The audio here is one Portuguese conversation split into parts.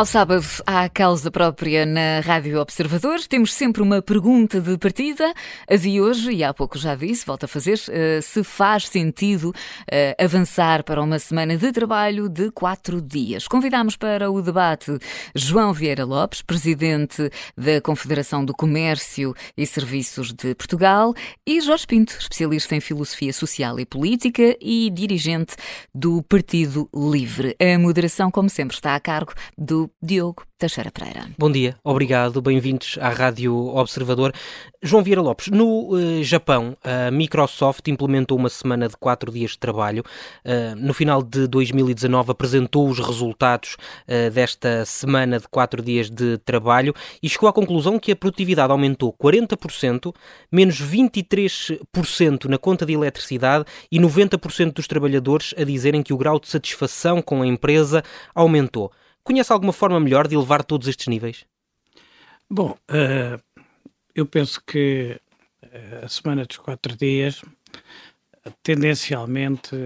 Ao sábado, há causa própria na Rádio Observador. Temos sempre uma pergunta de partida. A de hoje, e há pouco já disse, volto a fazer, uh, se faz sentido uh, avançar para uma semana de trabalho de quatro dias. Convidamos para o debate João Vieira Lopes, presidente da Confederação do Comércio e Serviços de Portugal, e Jorge Pinto, especialista em filosofia social e política e dirigente do Partido Livre. A moderação, como sempre, está a cargo do Diogo Teixeira Pereira. Bom dia, obrigado, bem-vindos à Rádio Observador. João Vieira Lopes, no uh, Japão, a Microsoft implementou uma semana de quatro dias de trabalho. Uh, no final de 2019 apresentou os resultados uh, desta semana de quatro dias de trabalho e chegou à conclusão que a produtividade aumentou 40%, menos 23% na conta de eletricidade e 90% dos trabalhadores a dizerem que o grau de satisfação com a empresa aumentou. Conhece alguma forma melhor de elevar todos estes níveis? Bom, uh, eu penso que eh, a semana dos quatro dias, tendencialmente,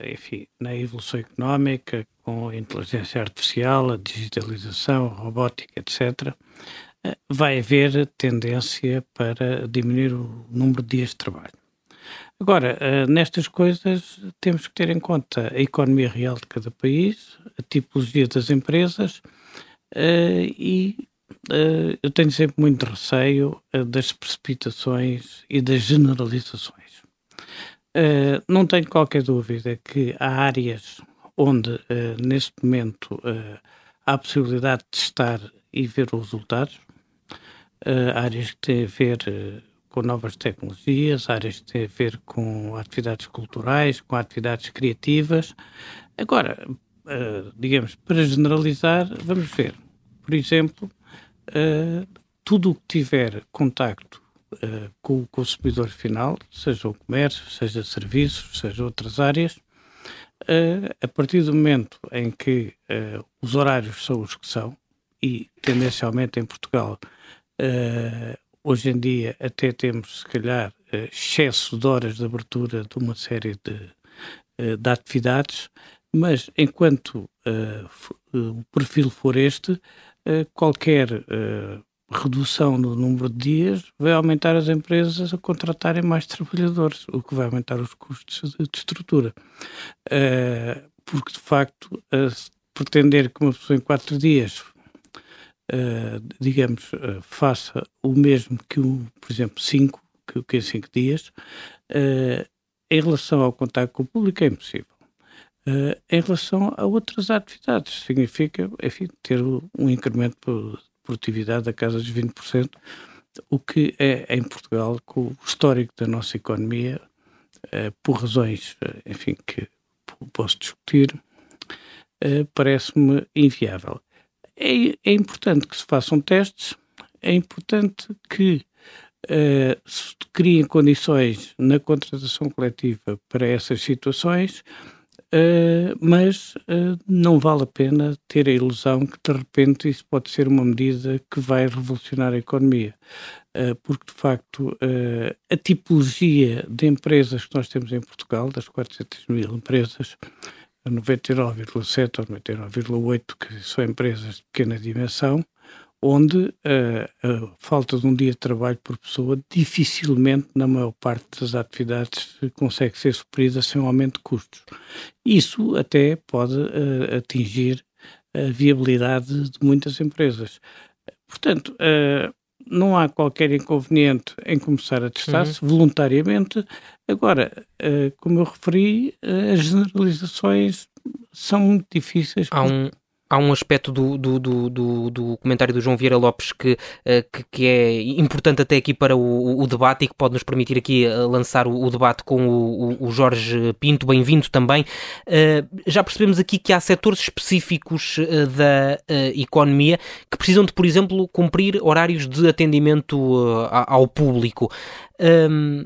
enfim, na evolução económica, com a inteligência artificial, a digitalização, a robótica, etc., eh, vai haver tendência para diminuir o número de dias de trabalho. Agora, nestas coisas temos que ter em conta a economia real de cada país, a tipologia das empresas e uh, eu tenho sempre muito receio uh, das precipitações e das generalizações. Não tenho qualquer dúvida que há áreas onde, neste momento, há a possibilidade de testar e ver os resultados, áreas que têm a ver com novas tecnologias, áreas que têm a ver com atividades culturais, com atividades criativas. Agora, digamos, para generalizar, vamos ver. Por exemplo, uh, tudo o que tiver contacto uh, com o consumidor final, seja o comércio, seja serviços, seja outras áreas, uh, a partir do momento em que os horários são os que são, e tendencialmente em Portugal, hoje em dia até temos, se calhar, excesso de horas de abertura de uma série de, de atividades, mas enquanto o perfil for este, eh, qualquer redução no número de dias vai aumentar as empresas a contratarem mais trabalhadores, o que vai aumentar os custos de, estrutura. Porque, de facto, pretender que uma pessoa em quatro dias, digamos, faça o mesmo que, o, por exemplo, cinco, que, que em cinco dias, em relação ao contato com o público é impossível. Uh, em relação a outras atividades. Significa, enfim, ter um incremento de produtividade da casa dos 20%, o que é em Portugal, com o histórico da nossa economia, uh, por razões, uh, enfim, que posso discutir, parece-me inviável. É, é, importante que se façam testes, é importante que se criem condições na contratação coletiva para essas situações, Uh, mas uh, não vale a pena ter a ilusão que de repente isso pode ser uma medida que vai revolucionar a economia, uh, porque de facto a tipologia de empresas que nós temos em Portugal, das 400 mil empresas, 99,7 ou 99,8 que são empresas de pequena dimensão, onde a falta de um dia de trabalho por pessoa dificilmente, na maior parte das atividades, consegue ser suprida sem um aumento de custos. Isso até pode atingir a viabilidade de muitas empresas. Portanto, não há qualquer inconveniente em começar a testar-se uhum. voluntariamente. Agora, como eu referi, as generalizações são muito difíceis. Há um, há um aspecto do, do, do, do, comentário do João Vieira Lopes que, eh, que, é importante até aqui para o, debate e que pode nos permitir aqui eh, lançar o, debate com o, o Jorge Pinto. Bem-vindo também. Eh, já percebemos aqui que há setores específicos da economia que precisam de, por exemplo, cumprir horários de atendimento ao público. Ehm,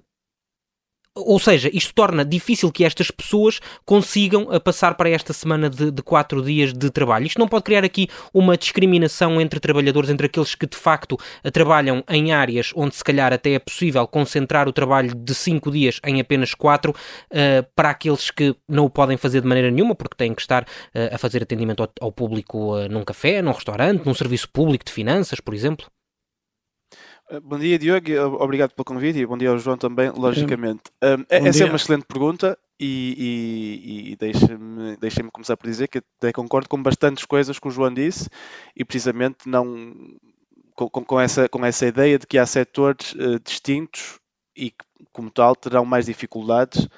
ou seja, isto torna difícil que estas pessoas consigam passar para esta semana de, de, quatro dias de trabalho. Isto não pode criar aqui uma discriminação entre trabalhadores, entre aqueles que de facto trabalham em áreas onde se calhar até é possível concentrar o trabalho de cinco dias em apenas quatro, uh, para aqueles que não o podem fazer de maneira nenhuma, porque têm que estar uh, a fazer atendimento ao, ao público uh, num café, num restaurante, num serviço público de finanças, por exemplo? Bom dia, Diogo. Obrigado pelo convite e bom dia ao João também, logicamente. Um, essa dia. é uma excelente pergunta e, e, e deixem-me deixem começar por dizer que até concordo com bastantes coisas que o João disse e precisamente não com, com essa, com essa ideia de que há setores uh, distintos e que, como tal, terão mais dificuldades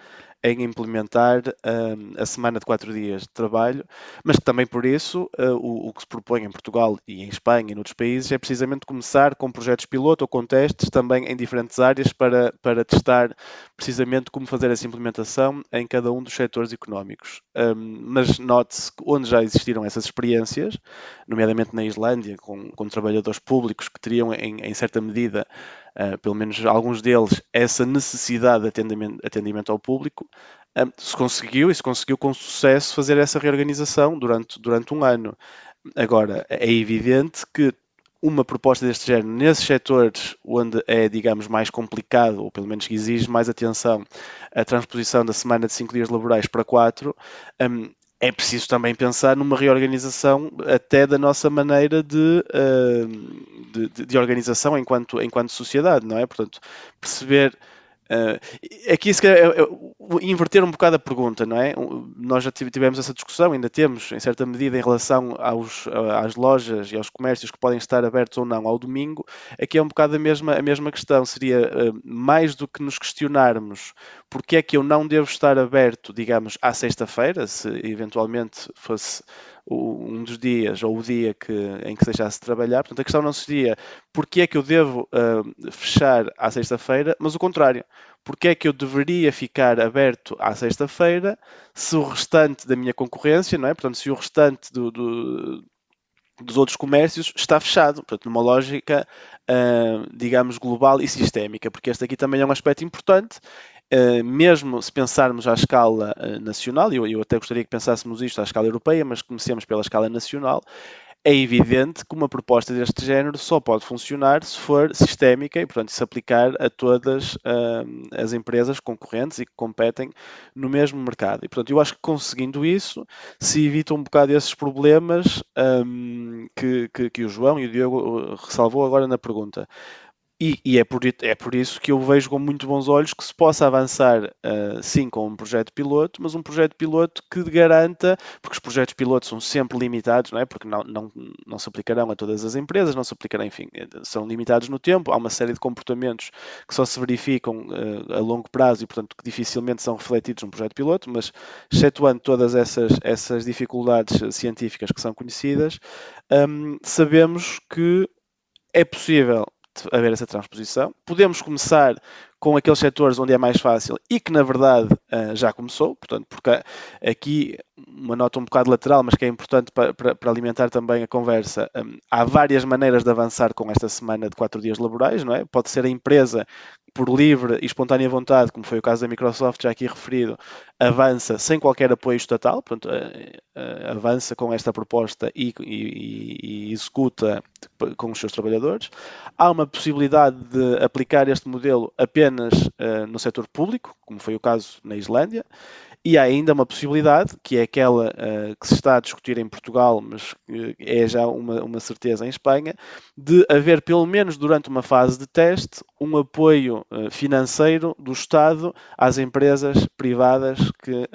em implementar um, a semana de quatro dias de trabalho, mas também por isso uh, o, o, que se propõe em Portugal e em Espanha e noutros países é precisamente começar com projetos piloto ou com testes também em diferentes áreas para, para testar precisamente como fazer essa implementação em cada um dos setores económicos. Um, mas note-se onde já existiram essas experiências, nomeadamente na Islândia, com, com trabalhadores públicos que teriam em, em certa medida uh, pelo menos alguns deles, essa necessidade de atendimento, atendimento ao público, uh, se conseguiu e se conseguiu com sucesso fazer essa reorganização durante, durante um ano. Agora, é evidente que uma proposta deste género nesses setores onde é, digamos, mais complicado, ou pelo menos que exige mais atenção, a transposição da semana de 5 dias laborais para 4, um, é preciso também pensar numa reorganização até da nossa maneira de, de, de, organização enquanto, enquanto sociedade, não é? Portanto, perceber Uh, aqui se calhar, é, é, inverter um bocado a pergunta, não é? Nós já tivemos essa discussão, ainda temos, em certa medida, em relação aos, às lojas e aos comércios que podem estar abertos ou não ao domingo. Aqui é um bocado a mesma, a mesma questão. Seria uh, mais do que nos questionarmos porque é que eu não devo estar aberto, digamos, à sexta-feira, se eventualmente fosse um dos dias ou o dia que, em que deixasse de trabalhar. Portanto, a questão não seria porque é que eu devo uh, fechar à sexta-feira, mas o contrário. Porque é que eu deveria ficar aberto à sexta-feira se o restante da minha concorrência, não é? Portanto, se o restante do, do, dos outros comércios está fechado, portanto, numa lógica, uh, digamos, global e sistémica, porque este aqui também é um aspecto importante, mesmo se pensarmos à escala uh, nacional, e eu, eu, até gostaria que pensássemos isto à escala europeia, mas comecemos pela escala nacional, é evidente que uma proposta deste género só pode funcionar se for sistémica e, portanto, se aplicar a todas uh, as empresas concorrentes e que competem no mesmo mercado. E, portanto, eu acho que conseguindo isso, se evita um bocado esses problemas um, que, que, que, o João e o Diogo ressalvou agora na pergunta. E, e, é, por, é por isso que eu vejo com muito bons olhos que se possa avançar, uh, sim, com um projeto piloto, mas um projeto piloto que garanta, porque os projetos pilotos são sempre limitados, não é? porque não, não, não se aplicarão a todas as empresas, não se aplicarão, enfim, são limitados no tempo, há uma série de comportamentos que só se verificam uh, a longo prazo e, portanto, que dificilmente são refletidos num projeto piloto, mas excetuando todas essas, essas dificuldades científicas que são conhecidas, um, sabemos que é possível haver essa transposição. Podemos começar com aqueles setores onde é mais fácil e que, na verdade, eh, já começou. Portanto, porque aqui uma nota um bocado lateral, mas que é importante para, para, para alimentar também a conversa. Hum, há várias maneiras de avançar com esta semana de quatro dias laborais, não é? Pode ser a empresa por livre e espontânea vontade, como foi o caso da Microsoft já aqui referido, avança sem qualquer apoio estatal, portanto, eh, eh, avança com esta proposta e, e, e, executa com os seus trabalhadores. Há uma possibilidade de aplicar este modelo apenas uh, no setor público, como foi o caso na Islândia. E há ainda uma possibilidade, que é aquela uh, que se está a discutir em Portugal, mas uh, é já uma, uma certeza em Espanha, de haver, pelo menos durante uma fase de teste, um apoio uh, financeiro do Estado às empresas privadas que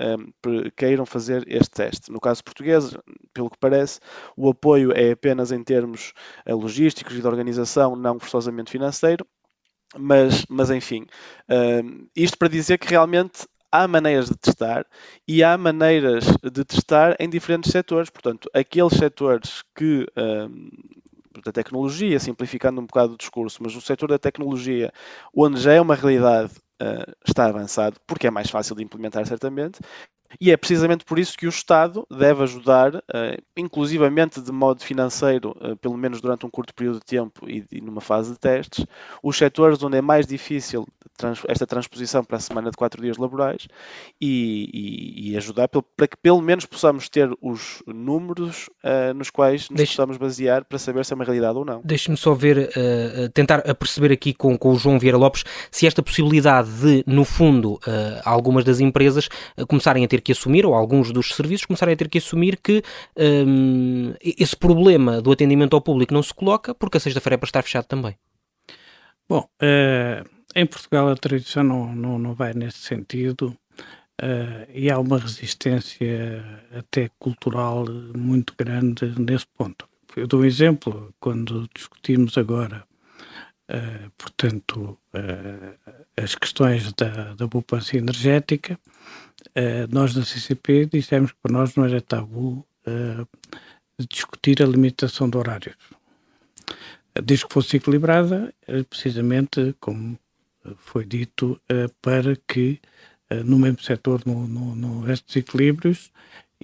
queiram fazer este teste. No caso português, pelo que parece, o apoio é apenas em termos logísticos e de organização, não forçosamente financeiro. Mas, mas enfim, isto para dizer que realmente há maneiras de testar e há maneiras de testar em diferentes setores. Portanto, aqueles setores que um, da tecnologia, simplificando um bocado o discurso, mas o setor da tecnologia, onde já é uma realidade, uh, está avançado, porque é mais fácil de implementar, certamente. E é precisamente por isso que o Estado deve ajudar, uh, inclusivamente de modo financeiro, uh, pelo menos durante um curto período de tempo e, numa fase de testes, os setores onde é mais difícil esta transposição para a semana de quatro dias laborais e, e, e ajudar para que pelo menos possamos ter os números uh, nos quais nos Deixe... possamos basear para saber se é uma realidade ou não. Deixe-me só ver, tentar perceber aqui com, com o João Vieira Lopes se esta possibilidade de, no fundo, algumas das empresas começarem a ter que assumir, ou alguns dos serviços começarem a ter que assumir que um, esse problema do atendimento ao público não se coloca porque a sexta-feira é para estar fechado também. Bom, uh, em Portugal a tradição não, não, não vai nesse sentido uh, e há uma resistência até cultural muito grande nesse ponto. Eu dou um exemplo, quando discutimos agora Uh, portanto, uh, as questões da, da poupança energética, uh, nós na CCP dissemos que para nós não era tabu discutir a limitação de horários. Desde que fosse equilibrada, precisamente como foi dito, para que no mesmo setor não, não houvesse desequilíbrios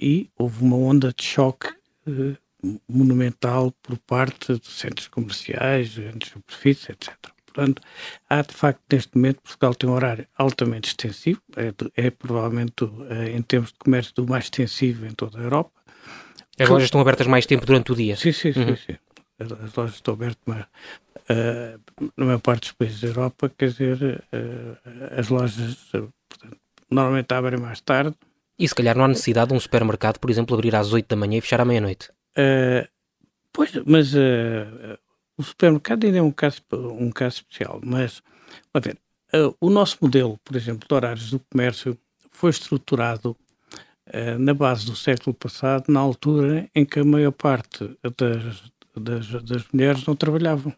e houve uma onda de choque monumental por parte de centros comerciais, grandes superfícies, etc. Portanto, há de facto neste momento Portugal tem um horário altamente extensivo, é, é provavelmente é, em termos de comércio do mais extensivo em toda a Europa. As lojas estão abertas mais tempo durante o dia? Sim, sim, uhum. sim. sim. As, lojas estão abertas, mas uh, na maior parte dos países da Europa, quer dizer, uh, as lojas portanto, normalmente abrem mais tarde. E se calhar não há necessidade de um supermercado, por exemplo, abrir às 8 da manhã e fechar à meia-noite? Uh, pois, mas uh, o supermercado ainda é um caso, um caso especial, mas, a ver, uh, o nosso modelo, por exemplo, de horários do comércio foi estruturado na base do século passado, na altura em que a maior parte das, das, das mulheres não trabalhavam.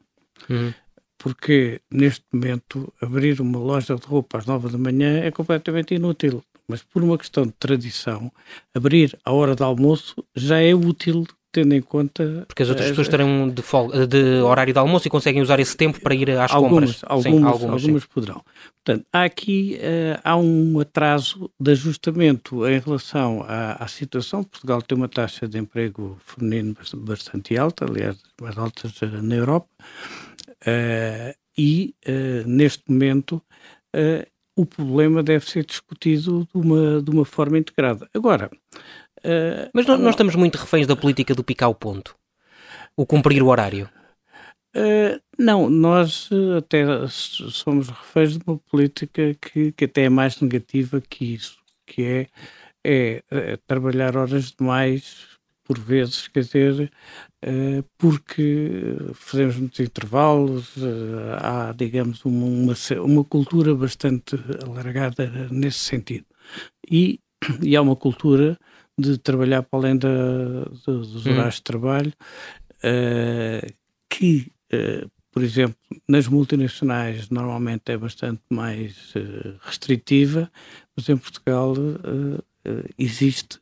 Uhum. Porque neste momento abrir uma loja de roupa às nove da manhã é completamente inútil mas por uma questão de tradição, abrir à hora de almoço já é útil tendo em conta. Porque as outras pessoas terão de, folga, de, horário de almoço e conseguem usar esse tempo para ir às algumas, compras. Algumas, sim, algumas, algumas poderão. Portanto, há aqui uh, há um atraso de ajustamento em relação à, à, situação. Portugal tem uma taxa de emprego feminino bastante alta, aliás, mais altas uh, na Europa, uh, e neste momento o problema deve ser discutido de uma, de uma forma integrada. Agora, Uh, Mas nós, nós, estamos muito reféns da política do picar o ponto. O cumprir o horário. Uh, não, nós até somos reféns de uma política que, que até é mais negativa que isso, que é, é, é trabalhar horas demais por vezes, quer dizer, uh, porque fazemos muitos intervalos, há, digamos, uma, uma, uma cultura bastante alargada nesse sentido. E, e há uma cultura de trabalhar para além da, dos hum. horários hum. de trabalho, uh, que, uh, por exemplo, nas multinacionais normalmente é bastante mais uh, restritiva, mas em Portugal existe.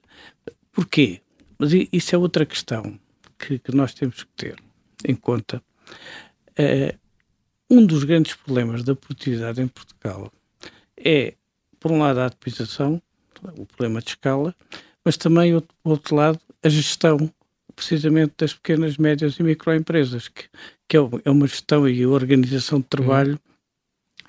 Porquê? Mas isso é outra questão que, que nós temos que ter em conta. um dos grandes problemas da produtividade em Portugal é, por um lado, a atomização, o problema de escala, mas também, por outro lado, a gestão precisamente das pequenas, médias e microempresas, que, que é, é uma gestão e organização de trabalho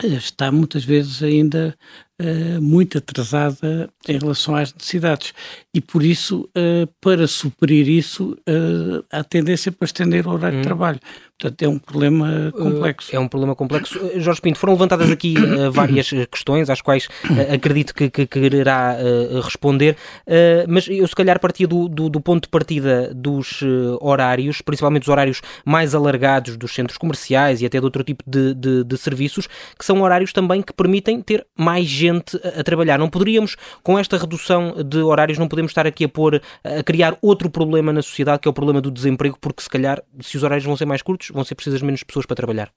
uhum. está muitas vezes ainda uh, muito atrasada em relação às necessidades. E por isso, uh, para suprir isso, uh, há tendência para estender o horário uhum. de trabalho. Portanto, é um problema complexo. É um problema complexo. Jorge Pinto, foram levantadas aqui várias questões, às quais acredito que, que quererá responder, mas eu se calhar partia do, do, do ponto de partida dos horários, principalmente os horários mais alargados dos centros comerciais e até de outro tipo de, de, de serviços, que são horários também que permitem ter mais gente gente a, trabalhar. Não poderíamos, com esta redução de horários, não podemos estar aqui a pôr, a criar outro problema na sociedade, que é o problema do desemprego, porque se calhar, se os horários vão ser mais curtos, vão ser precisas menos pessoas para trabalhar.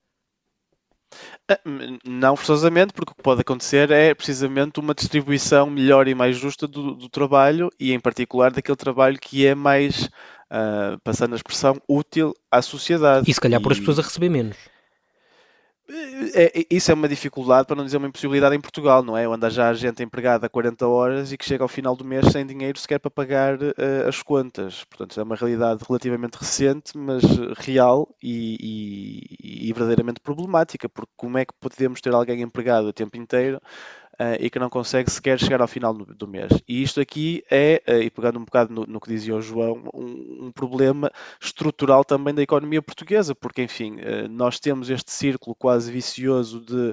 Ah, não forçosamente, porque o que pode acontecer é precisamente uma distribuição melhor e mais justa do, do trabalho e, em particular, daquele trabalho que é mais, uh, passando a expressão, útil à sociedade. E se calhar e... por as pessoas a receber menos. É, é, isso é uma dificuldade, para não dizer uma impossibilidade em Portugal, não é? Onde já há gente empregada a 40 horas e que chega ao final do mês sem dinheiro sequer para pagar uh, as contas. Portanto, é uma realidade relativamente recente, mas real e, e, e verdadeiramente problemática, porque como é que podemos ter alguém empregado o tempo inteiro uh, e que não consegue sequer chegar ao final do, do mês. E isto aqui é, uh, e pegando um bocado no, no que dizia o João, um, um, problema estrutural também da economia portuguesa, porque, enfim, uh, nós temos este círculo quase vicioso de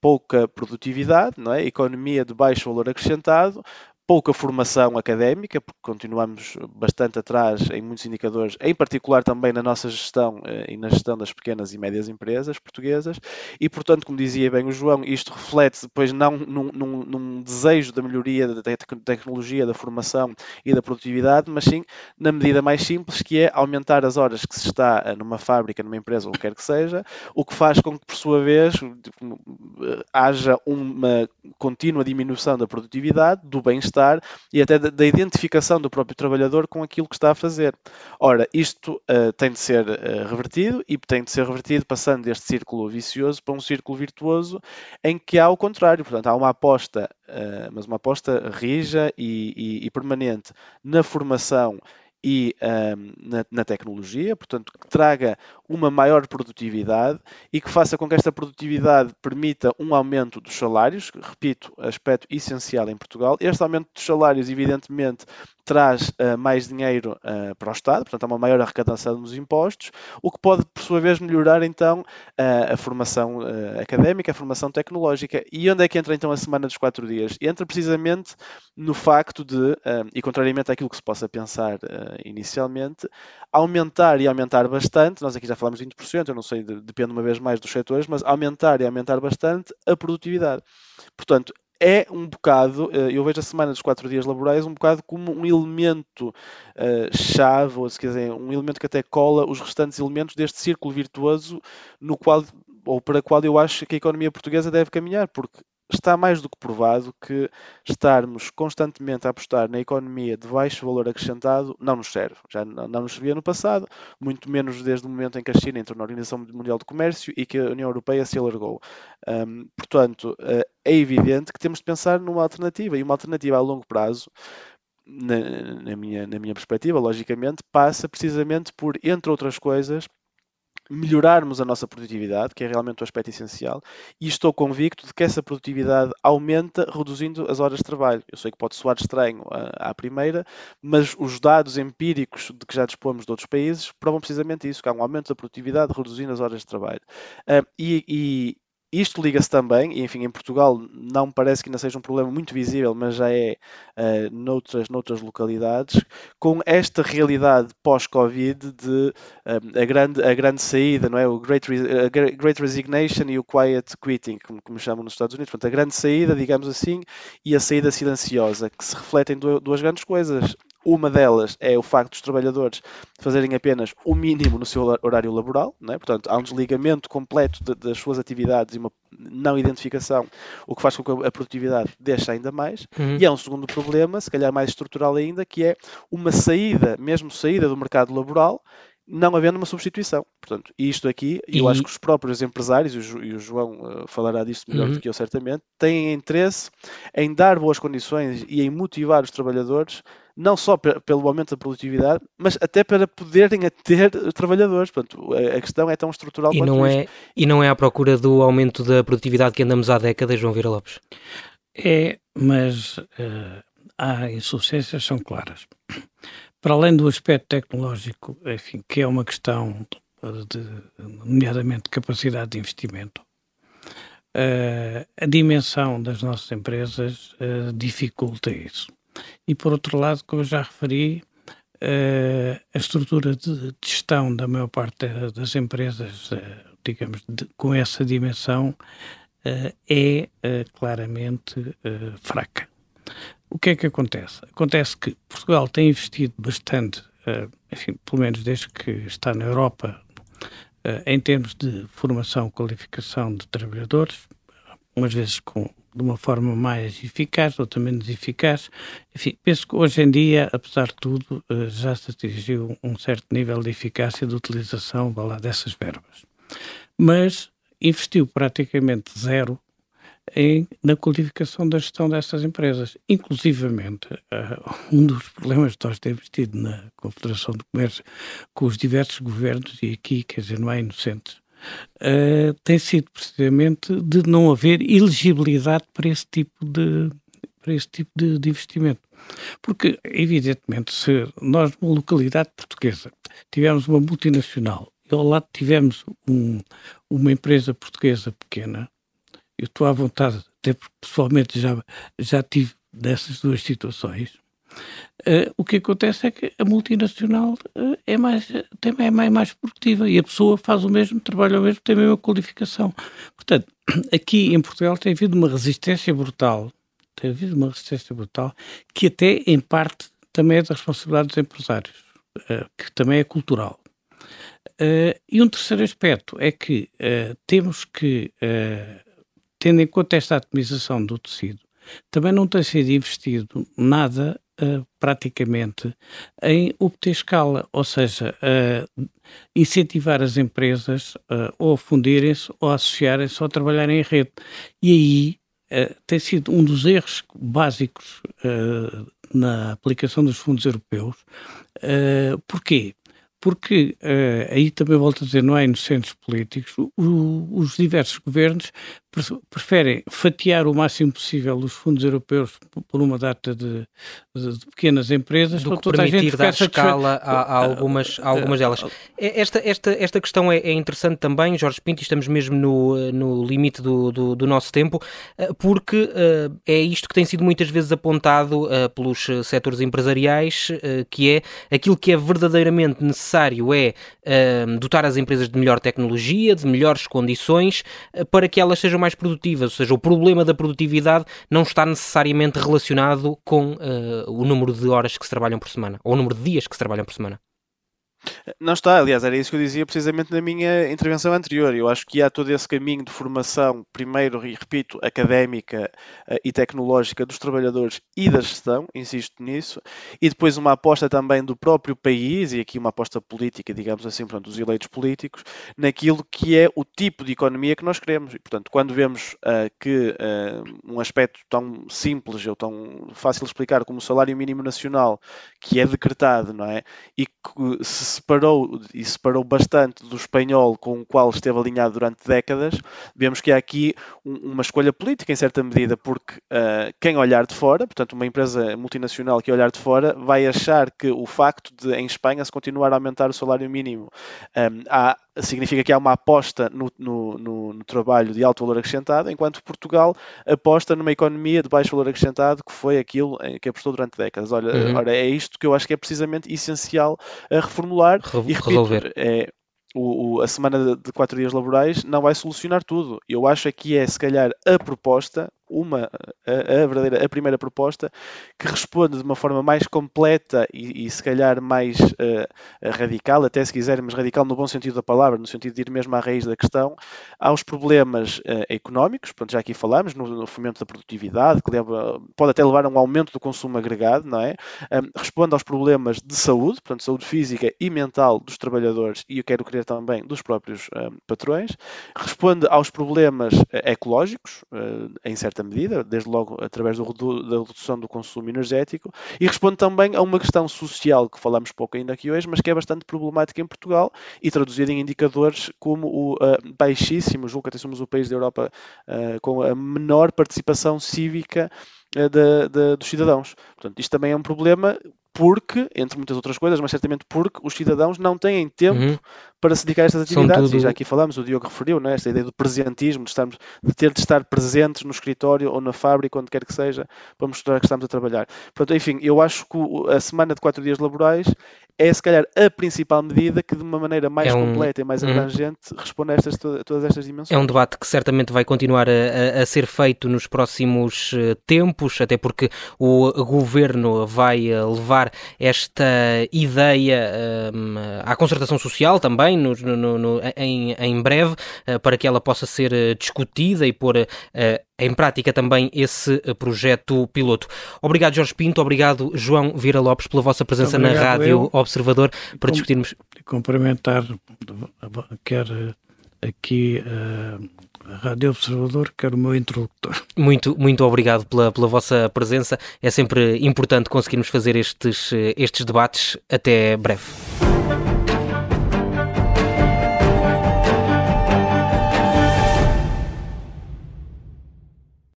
pouca produtividade, não é? economia de baixo valor acrescentado, pouca formação académica, porque continuamos bastante atrás em muitos indicadores, em particular também na nossa gestão eh, e na gestão das pequenas e médias empresas portuguesas, e portanto, como dizia bem o João, isto reflete depois não num, num, num desejo da melhoria da tecnologia, da formação e da produtividade, mas sim na medida mais simples, que é aumentar as horas que se está eh, numa fábrica, numa empresa, ou quer que seja, o que faz com que, por sua vez, eh, haja uma contínua diminuição da produtividade, do bem-estar bem-estar e até da, identificação do próprio trabalhador com aquilo que está a fazer. Ora, isto uh, tem de ser uh, revertido e tem de ser revertido passando deste círculo vicioso para um círculo virtuoso em que há o contrário. Portanto, há uma aposta, uh, mas uma aposta rija e, e, e permanente na formação e na, na, tecnologia, portanto, que traga uma maior produtividade e que faça com que esta produtividade permita um aumento dos salários, repito, aspecto essencial em Portugal. Este aumento dos salários, evidentemente, traz uh, mais dinheiro uh, para o Estado, portanto, há uma maior arrecadação dos impostos, o que pode, por sua vez, melhorar então uh, a formação académica, a formação tecnológica. E onde é que entra então a semana dos quatro dias? Entra precisamente no facto de, e contrariamente àquilo que se possa pensar inicialmente, aumentar e aumentar bastante, nós aqui já falamos de 20%, eu não sei, depende uma vez mais dos setores, mas aumentar e aumentar bastante a produtividade. Portanto, é um bocado, eh, eu vejo a semana dos quatro dias laborais um bocado como um elemento uh, chave, ou se quiser, um elemento que até cola os restantes elementos deste círculo virtuoso no qual, ou para o qual eu acho que a economia portuguesa deve caminhar, porque está mais do que provado que estarmos constantemente a apostar na economia de baixo valor acrescentado não nos serve. Já não, nos servia no passado, muito menos desde o momento em que a China entrou na Organização Mundial de Comércio e que a União Europeia se alargou. Um, portanto, uh, é evidente que temos de pensar numa alternativa e uma alternativa a longo prazo. Na, na minha, na minha perspectiva, logicamente, passa precisamente por, entre outras coisas, melhorarmos a nossa produtividade, que é realmente o aspecto essencial, e estou convicto de que essa produtividade aumenta reduzindo as horas de trabalho. Eu sei que pode soar estranho à, primeira, mas os dados empíricos de que já dispomos de outros países provam precisamente isso, que há um aumento da produtividade reduzindo as horas de trabalho. Uh, e, e isto liga-se também, e enfim, em Portugal não parece que ainda seja um problema muito visível, mas já é uh, noutras, noutras localidades, com esta realidade pós-Covid de uh, a, grande, a grande saída, não é? O great, uh, great Resignation e o Quiet Quitting, como, como chamam nos Estados Unidos. Portanto, a grande saída, digamos assim, e a saída silenciosa, que se refletem duas grandes coisas. Uma delas é o facto dos trabalhadores fazerem apenas o mínimo no seu horário laboral, é? portanto, há um desligamento completo de, das suas atividades e uma não identificação, o que faz com que a produtividade deixe ainda mais. Uhum. E há um segundo problema, se calhar mais estrutural ainda, que é uma saída, mesmo saída do mercado laboral, não havendo uma substituição. Portanto, isto aqui, e... eu acho que os próprios empresários, e o João uh, falará disso melhor uhum. do que eu certamente, têm interesse em dar boas condições e em motivar os trabalhadores, não só pelo aumento da produtividade, mas até para poderem ter trabalhadores. Portanto, a, questão é tão estrutural e quanto não é E não é à procura do aumento da produtividade que andamos há décadas, João Vira Lopes? É, mas uh, há insuficiências, são claras para além do aspecto tecnológico, enfim, que é uma questão de, nomeadamente, capacidade de investimento, uh, a dimensão das nossas empresas uh, dificulta isso. E, por outro lado, como eu já referi, uh, a estrutura de, gestão da maior parte das empresas, digamos, de, com essa dimensão, é claramente fraca. O que é que acontece? Acontece que Portugal tem investido bastante, enfim, pelo menos desde que está na Europa, em termos de formação, qualificação de trabalhadores, umas vezes com, de uma forma mais eficaz, outra menos eficaz. Enfim, penso que hoje em dia, apesar de tudo, uh, já se atingiu um certo nível de eficácia de utilização lá, dessas verbas. Mas investiu praticamente zero em, na qualificação da gestão destas empresas. Inclusivamente, uh, um dos problemas que nós temos tido na Confederação do Comércio com os diversos governos, e aqui, quer dizer, não há inocentes, uh, tem sido precisamente de não haver elegibilidade para esse tipo de, para esse tipo de, de investimento. Porque, evidentemente, se nós, numa localidade portuguesa, tivermos uma multinacional e ao lado tivemos um, uma empresa portuguesa pequena, eu estou à vontade, até porque pessoalmente já, já tive dessas duas situações. Uh, o que acontece é que a multinacional uh, é mais, também é mais, mais produtiva e a pessoa faz o mesmo, trabalha o mesmo, tem a mesma qualificação. Portanto, aqui em Portugal tem havido uma resistência brutal, tem havido uma resistência brutal, que até em parte também é da responsabilidade dos empresários, uh, que também é cultural. e um terceiro aspecto é que temos que tendo em conta esta atomização do tecido, também não tem sido investido nada uh, praticamente em obter escala, ou seja, uh, incentivar as empresas uh, ou fundirem-se ou associarem-se ou a trabalharem em rede. E aí tem sido um dos erros básicos na aplicação dos fundos europeus. porquê? porque aí também volto a dizer, não há inocentes políticos, o, os diversos governos preferem fatiar o máximo possível os fundos europeus por uma data de, de, de pequenas empresas do que permitir dar escala a, a, algumas, a algumas delas. É, esta, esta, esta questão é, é interessante também, Jorge Pinto, estamos mesmo no, no limite do, do, do nosso tempo, porque é isto que tem sido muitas vezes apontado pelos setores empresariais, que é aquilo que é verdadeiramente necessário é dotar as empresas de melhor tecnologia, de melhores condições, para que elas sejam mais mais produtivas, ou seja, o problema da produtividade não está necessariamente relacionado com uh, o número de horas que se trabalham por semana, ou o número de dias que se trabalham por semana. Não está, aliás, era isso que eu dizia precisamente na minha intervenção anterior. Eu acho que há todo esse caminho de formação, primeiro, e repito, académica uh, e tecnológica dos trabalhadores e da gestão, insisto nisso, e depois uma aposta também do próprio país, e aqui uma aposta política, digamos assim, portanto, dos eleitos políticos, naquilo que é o tipo de economia que nós queremos. E, portanto, quando vemos uh, que uh, um aspecto tão simples ou tão fácil de explicar como o salário mínimo nacional, que é decretado, não é? E que se separou e separou bastante do espanhol com o qual esteve alinhado durante décadas, vemos que há aqui um, uma escolha política em certa medida, porque uh, quem olhar de fora, portanto uma empresa multinacional que olhar de fora, vai achar que o facto de em Espanha se continuar a aumentar o salário mínimo um, há significa que há uma aposta no, no, no, no, trabalho de alto valor acrescentado, enquanto Portugal aposta numa economia de baixo valor acrescentado, que foi aquilo que apostou durante décadas. Olha, uhum. ora, é isto que eu acho que é precisamente essencial a reformular Re e repito, resolver. É, o, o, a semana de quatro dias laborais não vai solucionar tudo. Eu acho que é, se calhar, a proposta, uma, a, a, verdadeira, a primeira proposta, que responde de uma forma mais completa e, e se calhar mais uh, radical, até se quisermos radical no bom sentido da palavra, no sentido de ir mesmo à raiz da questão, aos problemas uh, económicos, pronto, já aqui falamos, no, no, fomento da produtividade, que leva, pode até levar a um aumento do consumo agregado, não é? Um, responde aos problemas de saúde, portanto, saúde física e mental dos trabalhadores e eu quero crer também dos próprios um, patrões, responde aos problemas uh, ecológicos, em certa certa medida, desde logo através da redução do consumo energético, e responde também a uma questão social que falamos pouco ainda aqui hoje, mas que é bastante problemática em Portugal e traduzida em indicadores como o uh, baixíssimo, julgo que até somos o país da Europa uh, com a menor participação cívica de, de, dos cidadãos. Portanto, isto também é um problema porque, entre muitas outras coisas, mas certamente porque os cidadãos não têm tempo uhum. para se dedicar a estas atividades. Tudo... E já aqui falamos, o Diogo referiu, né, esta ideia do presentismo, de, estarmos, de ter de estar presentes no escritório ou na fábrica, onde quer que seja, para mostrar que estamos a trabalhar. Portanto, enfim, eu acho que a semana de quatro dias laborais é se calhar a principal medida que de uma maneira mais é um... completa e mais uhum. abrangente responde a, estas, todas estas dimensões. É um debate que certamente vai continuar a, a ser feito nos próximos eh, tempos, até porque o governo vai eh, levar esta ideia um, à concertação social também no, no, no, em, em breve, uh, para que ela possa ser discutida e pôr uh, em prática também esse projeto piloto. Obrigado, Jorge Pinto, obrigado, João Vira Lopes, pela vossa presença na Rádio eu. Observador para discutirmos. Complementar, quer aqui Rádio Observador, que era o meu interlocutor. Muito, muito obrigado pela, pela vossa presença. É sempre importante conseguirmos fazer estes, estes debates. Até breve.